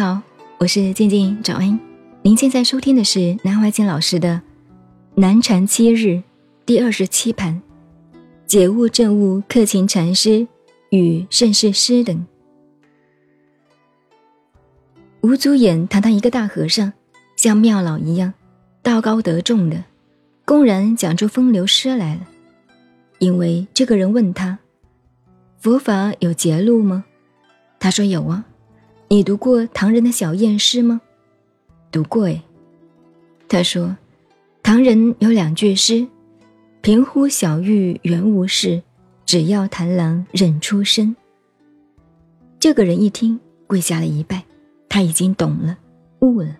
好，我是静静早安。您现在收听的是南怀瑾老师的《南禅七日》第二十七盘，解悟正悟克勤禅师与盛世师等。吴祖衍堂堂一个大和尚，像庙老一样，道高德重的，公然讲出风流诗来了。因为这个人问他：“佛法有捷路吗？”他说：“有啊。”你读过唐人的小燕诗吗？读过哎。他说，唐人有两句诗：“平乎小玉原无事，只要谭郎认出身。”这个人一听，跪下了一拜，他已经懂了，悟了。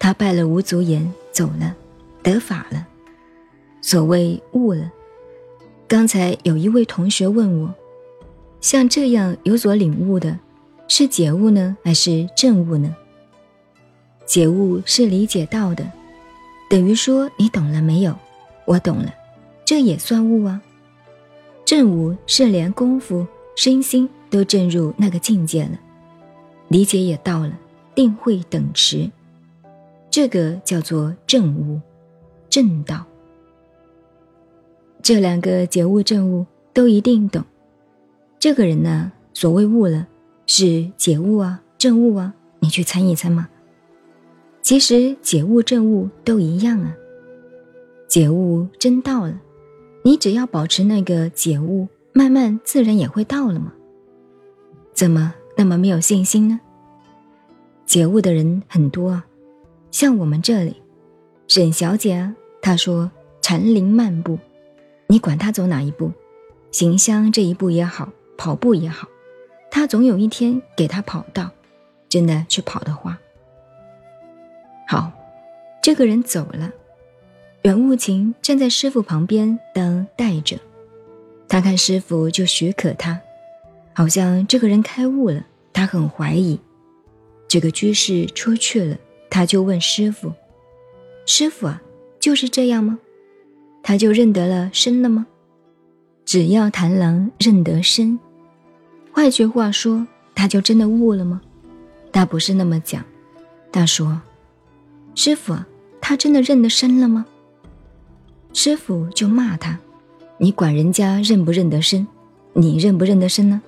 他拜了吴祖言，走了，得法了。所谓悟了。刚才有一位同学问我，像这样有所领悟的。是解悟呢，还是正悟呢？解悟是理解到的，等于说你懂了没有？我懂了，这也算悟啊。正悟是连功夫、身心都正入那个境界了，理解也到了，定会等持，这个叫做正悟、正道。这两个解悟、正悟都一定懂。这个人呢，所谓悟了。是解悟啊，证悟啊，你去参一参嘛。其实解悟、证悟都一样啊。解悟真到了，你只要保持那个解悟，慢慢自然也会到了嘛。怎么那么没有信心呢？解悟的人很多啊，像我们这里，沈小姐啊，她说禅林漫步，你管她走哪一步，行香这一步也好，跑步也好。他总有一天给他跑到，真的去跑的话，好，这个人走了，阮悟勤站在师傅旁边当带着，他看师傅就许可他，好像这个人开悟了，他很怀疑，这个居士出去了，他就问师傅：“师傅啊，就是这样吗？他就认得了身了吗？只要谭郎认得身。”换句话说，他就真的悟了吗？他不是那么讲。他说：“师傅，他真的认得身了吗？”师傅就骂他：“你管人家认不认得身？你认不认得身呢？”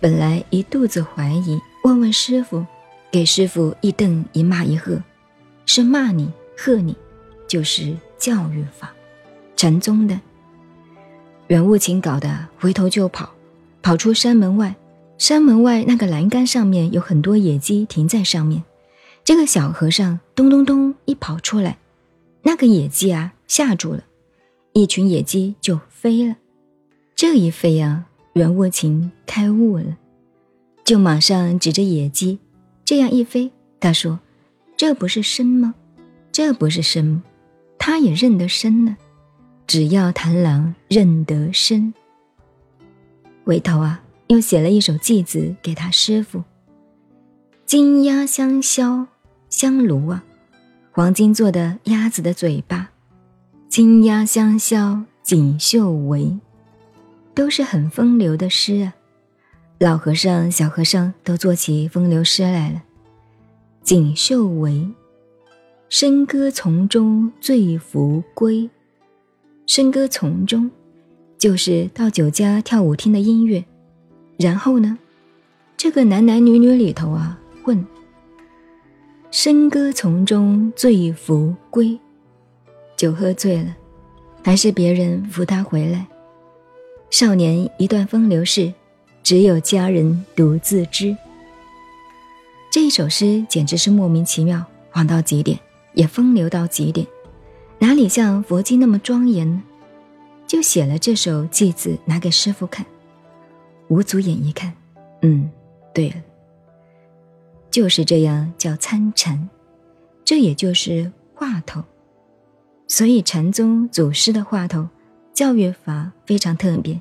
本来一肚子怀疑，问问师傅，给师傅一瞪一骂一喝，是骂你喝你，就是教育法，禅宗的。袁悟勤搞得回头就跑。跑出山门外，山门外那个栏杆上面有很多野鸡停在上面。这个小和尚咚咚咚一跑出来，那个野鸡啊吓住了，一群野鸡就飞了。这一飞啊，袁卧琴开悟了，就马上指着野鸡，这样一飞，他说：“这不是身吗？这不是身，他也认得身呢。只要谭郎认得身。”回头啊，又写了一首偈子给他师傅：“金鸭香消香炉啊，黄金做的鸭子的嘴巴，金鸭香消锦绣围，都是很风流的诗啊。老和尚、小和尚都做起风流诗来了。锦绣围，笙歌丛中醉扶归，笙歌丛中。”就是到酒家跳舞厅的音乐，然后呢，这个男男女女里头啊，混。笙歌丛中醉扶归，酒喝醉了，还是别人扶他回来。少年一段风流事，只有家人独自知。这一首诗简直是莫名其妙，黄到极点，也风流到极点，哪里像佛经那么庄严呢？就写了这首偈子，拿给师傅看。吴祖眼一看，嗯，对了，就是这样叫参禅，这也就是话头。所以禅宗祖师的话头教育法非常特别，